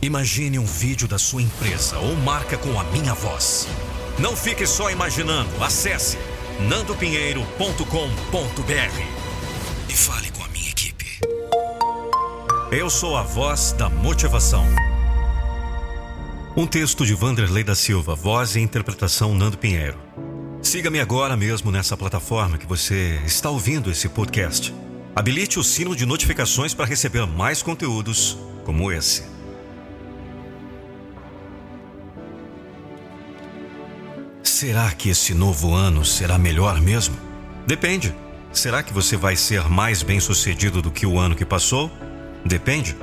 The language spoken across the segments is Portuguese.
Imagine um vídeo da sua empresa ou marca com a minha voz. Não fique só imaginando. Acesse nandopinheiro.com.br e fale com a minha equipe. Eu sou a voz da motivação. Um texto de Vanderlei da Silva, voz e interpretação Nando Pinheiro. Siga-me agora mesmo nessa plataforma que você está ouvindo esse podcast. Habilite o sino de notificações para receber mais conteúdos como esse. Será que esse novo ano será melhor mesmo? Depende. Será que você vai ser mais bem sucedido do que o ano que passou? Depende.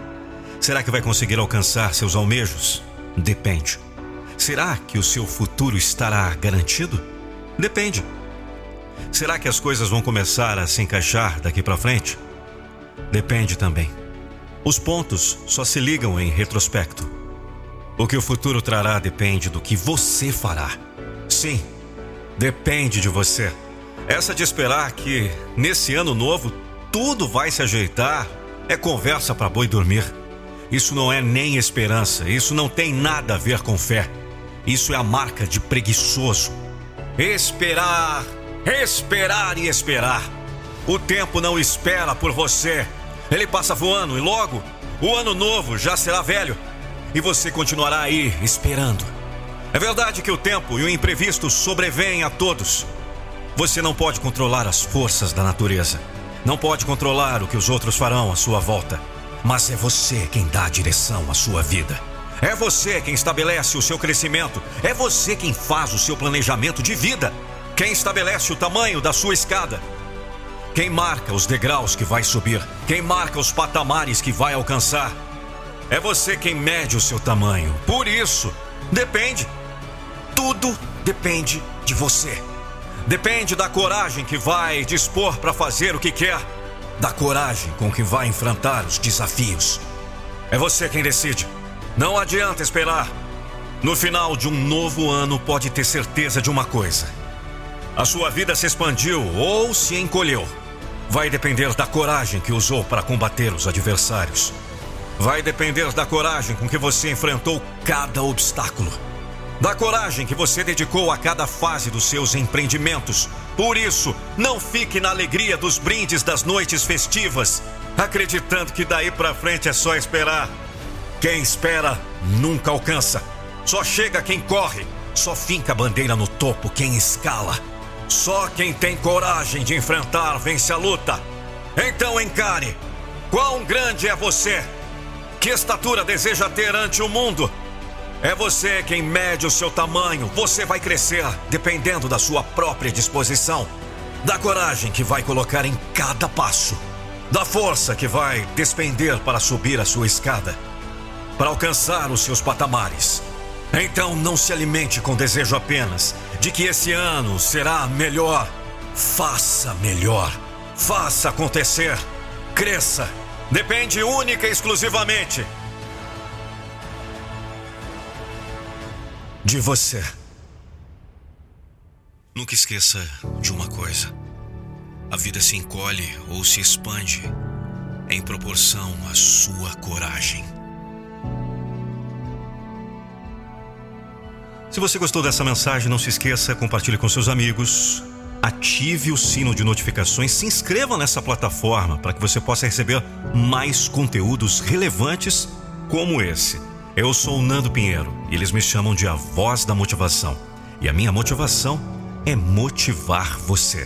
Será que vai conseguir alcançar seus almejos? Depende. Será que o seu futuro estará garantido? Depende. Será que as coisas vão começar a se encaixar daqui para frente? Depende também. Os pontos só se ligam em retrospecto. O que o futuro trará depende do que você fará. Sim, depende de você. Essa de esperar que nesse ano novo tudo vai se ajeitar é conversa para boi dormir. Isso não é nem esperança, isso não tem nada a ver com fé. Isso é a marca de preguiçoso. Esperar, esperar e esperar. O tempo não espera por você. Ele passa voando e logo o ano novo já será velho e você continuará aí esperando. É verdade que o tempo e o imprevisto sobrevêm a todos. Você não pode controlar as forças da natureza. Não pode controlar o que os outros farão à sua volta. Mas é você quem dá a direção à sua vida. É você quem estabelece o seu crescimento. É você quem faz o seu planejamento de vida. Quem estabelece o tamanho da sua escada. Quem marca os degraus que vai subir. Quem marca os patamares que vai alcançar. É você quem mede o seu tamanho. Por isso, depende. Tudo depende de você. Depende da coragem que vai dispor para fazer o que quer, da coragem com que vai enfrentar os desafios. É você quem decide. Não adianta esperar. No final de um novo ano, pode ter certeza de uma coisa: a sua vida se expandiu ou se encolheu. Vai depender da coragem que usou para combater os adversários. Vai depender da coragem com que você enfrentou cada obstáculo da coragem que você dedicou a cada fase dos seus empreendimentos. Por isso, não fique na alegria dos brindes das noites festivas, acreditando que daí para frente é só esperar. Quem espera nunca alcança. Só chega quem corre, só finca a bandeira no topo quem escala. Só quem tem coragem de enfrentar vence a luta. Então encare. Quão grande é você? Que estatura deseja ter ante o mundo? É você quem mede o seu tamanho. Você vai crescer dependendo da sua própria disposição, da coragem que vai colocar em cada passo, da força que vai despender para subir a sua escada, para alcançar os seus patamares. Então não se alimente com desejo apenas de que esse ano será melhor. Faça melhor. Faça acontecer. Cresça. Depende única e exclusivamente de você. Nunca esqueça de uma coisa: a vida se encolhe ou se expande em proporção à sua coragem. Se você gostou dessa mensagem, não se esqueça, compartilhe com seus amigos, ative o sino de notificações, se inscreva nessa plataforma para que você possa receber mais conteúdos relevantes como esse. Eu sou o Nando Pinheiro e eles me chamam de a voz da motivação. E a minha motivação é motivar você.